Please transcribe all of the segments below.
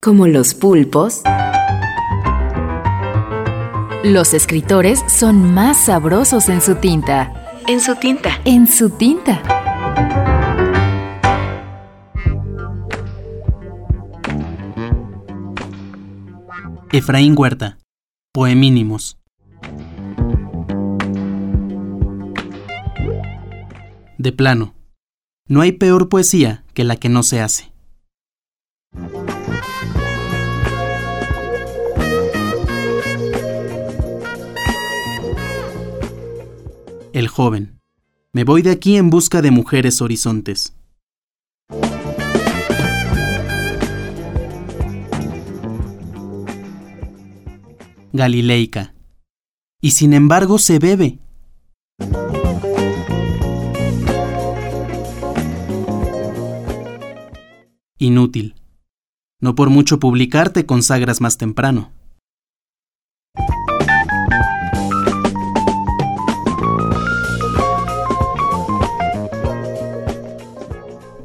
como los pulpos, los escritores son más sabrosos en su tinta. En su tinta. En su tinta. Efraín Huerta, Poemínimos. De plano, no hay peor poesía que la que no se hace. El joven. Me voy de aquí en busca de mujeres horizontes. Galileica. Y sin embargo se bebe. Inútil. No por mucho publicar te consagras más temprano.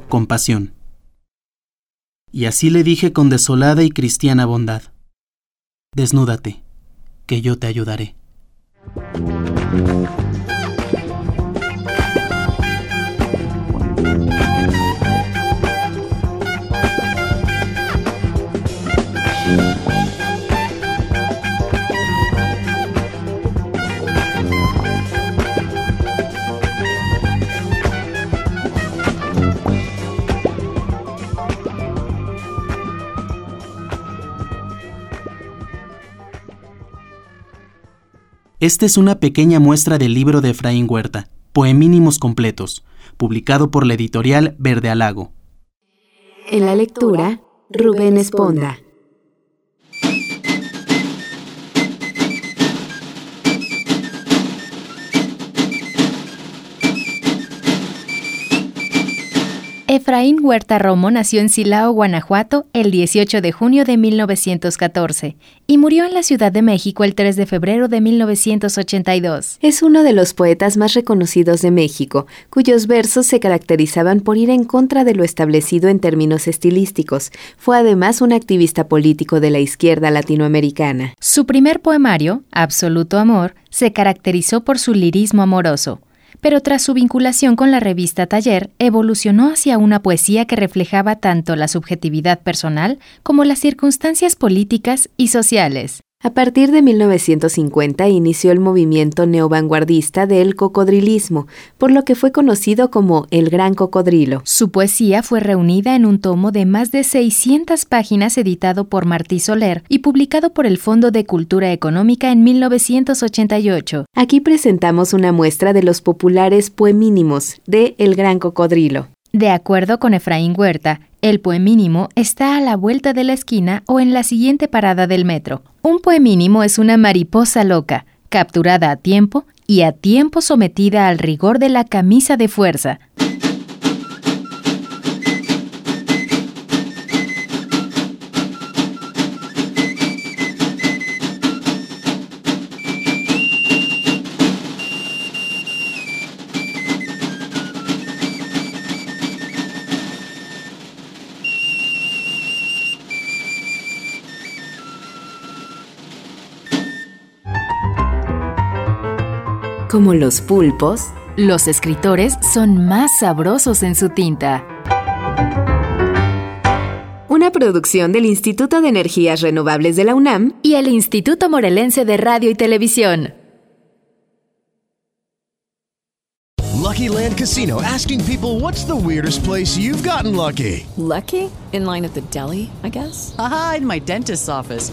Compasión. Y así le dije con desolada y cristiana bondad, Desnúdate, que yo te ayudaré. Esta es una pequeña muestra del libro de Efraín Huerta, Poemínimos Completos, publicado por la editorial Verde Alago. En la lectura, Rubén Esponda. Efraín Huerta Romo nació en Silao, Guanajuato, el 18 de junio de 1914 y murió en la Ciudad de México el 3 de febrero de 1982. Es uno de los poetas más reconocidos de México, cuyos versos se caracterizaban por ir en contra de lo establecido en términos estilísticos. Fue además un activista político de la izquierda latinoamericana. Su primer poemario, Absoluto Amor, se caracterizó por su lirismo amoroso pero tras su vinculación con la revista Taller, evolucionó hacia una poesía que reflejaba tanto la subjetividad personal como las circunstancias políticas y sociales. A partir de 1950 inició el movimiento neovanguardista del cocodrilismo, por lo que fue conocido como el Gran Cocodrilo. Su poesía fue reunida en un tomo de más de 600 páginas editado por Martí Soler y publicado por el Fondo de Cultura Económica en 1988. Aquí presentamos una muestra de los populares poemínimos de El Gran Cocodrilo. De acuerdo con Efraín Huerta, el poemínimo está a la vuelta de la esquina o en la siguiente parada del metro. Un poemínimo es una mariposa loca, capturada a tiempo y a tiempo sometida al rigor de la camisa de fuerza, Como los pulpos, los escritores son más sabrosos en su tinta. Una producción del Instituto de Energías Renovables de la UNAM y el Instituto Morelense de Radio y Televisión. Lucky Land Casino asking people what's the weirdest place you've gotten lucky? Lucky? In line at the deli, I guess. Aha, in my dentist's office.